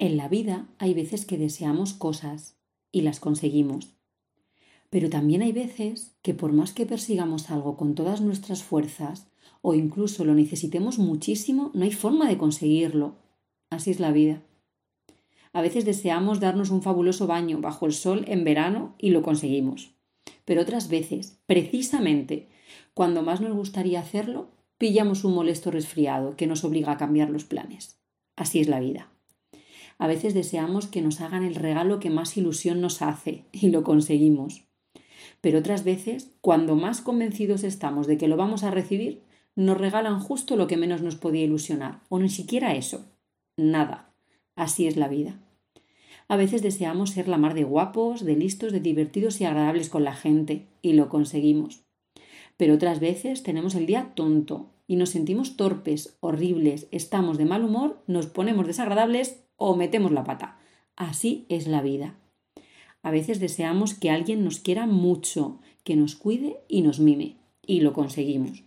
En la vida hay veces que deseamos cosas y las conseguimos. Pero también hay veces que por más que persigamos algo con todas nuestras fuerzas o incluso lo necesitemos muchísimo, no hay forma de conseguirlo. Así es la vida. A veces deseamos darnos un fabuloso baño bajo el sol en verano y lo conseguimos. Pero otras veces, precisamente cuando más nos gustaría hacerlo, pillamos un molesto resfriado que nos obliga a cambiar los planes. Así es la vida. A veces deseamos que nos hagan el regalo que más ilusión nos hace y lo conseguimos. Pero otras veces, cuando más convencidos estamos de que lo vamos a recibir, nos regalan justo lo que menos nos podía ilusionar, o ni siquiera eso. Nada. Así es la vida. A veces deseamos ser la mar de guapos, de listos, de divertidos y agradables con la gente, y lo conseguimos. Pero otras veces tenemos el día tonto y nos sentimos torpes, horribles, estamos de mal humor, nos ponemos desagradables o metemos la pata. Así es la vida. A veces deseamos que alguien nos quiera mucho, que nos cuide y nos mime, y lo conseguimos.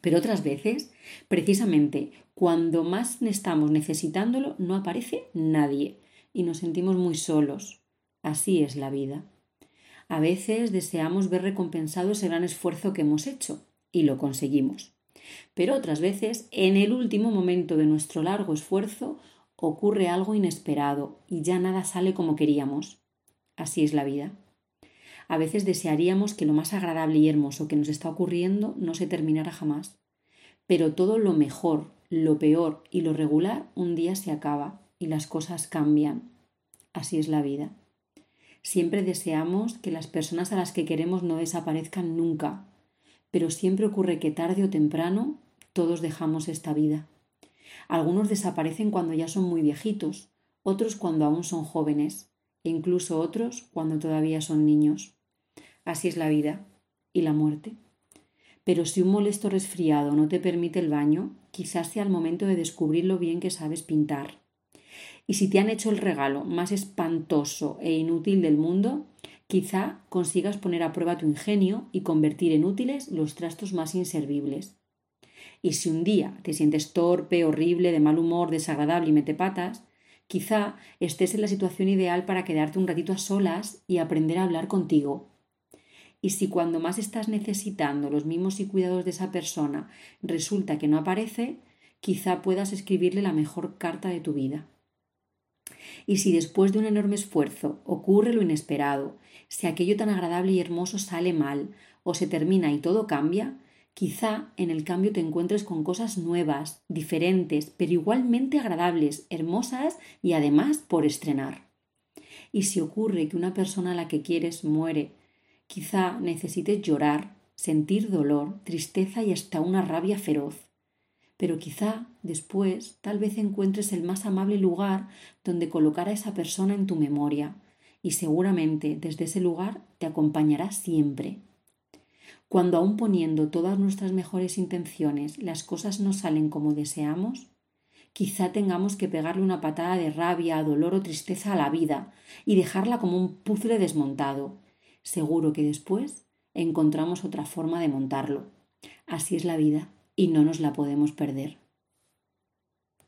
Pero otras veces, precisamente cuando más estamos necesitándolo, no aparece nadie y nos sentimos muy solos. Así es la vida. A veces deseamos ver recompensado ese gran esfuerzo que hemos hecho y lo conseguimos. Pero otras veces, en el último momento de nuestro largo esfuerzo, ocurre algo inesperado y ya nada sale como queríamos. Así es la vida. A veces desearíamos que lo más agradable y hermoso que nos está ocurriendo no se terminara jamás. Pero todo lo mejor, lo peor y lo regular un día se acaba y las cosas cambian. Así es la vida. Siempre deseamos que las personas a las que queremos no desaparezcan nunca, pero siempre ocurre que tarde o temprano todos dejamos esta vida. Algunos desaparecen cuando ya son muy viejitos, otros cuando aún son jóvenes, e incluso otros cuando todavía son niños. Así es la vida y la muerte. Pero si un molesto resfriado no te permite el baño, quizás sea el momento de descubrir lo bien que sabes pintar. Y si te han hecho el regalo más espantoso e inútil del mundo, quizá consigas poner a prueba tu ingenio y convertir en útiles los trastos más inservibles. Y si un día te sientes torpe, horrible, de mal humor, desagradable y mete patas, quizá estés en la situación ideal para quedarte un ratito a solas y aprender a hablar contigo. Y si cuando más estás necesitando los mimos y cuidados de esa persona resulta que no aparece, quizá puedas escribirle la mejor carta de tu vida. Y si después de un enorme esfuerzo ocurre lo inesperado, si aquello tan agradable y hermoso sale mal o se termina y todo cambia, Quizá en el cambio te encuentres con cosas nuevas, diferentes, pero igualmente agradables, hermosas y además por estrenar. Y si ocurre que una persona a la que quieres muere, quizá necesites llorar, sentir dolor, tristeza y hasta una rabia feroz. Pero quizá después tal vez encuentres el más amable lugar donde colocar a esa persona en tu memoria, y seguramente desde ese lugar te acompañará siempre cuando aún poniendo todas nuestras mejores intenciones las cosas no salen como deseamos, quizá tengamos que pegarle una patada de rabia, dolor o tristeza a la vida y dejarla como un puzzle desmontado. Seguro que después encontramos otra forma de montarlo. Así es la vida y no nos la podemos perder.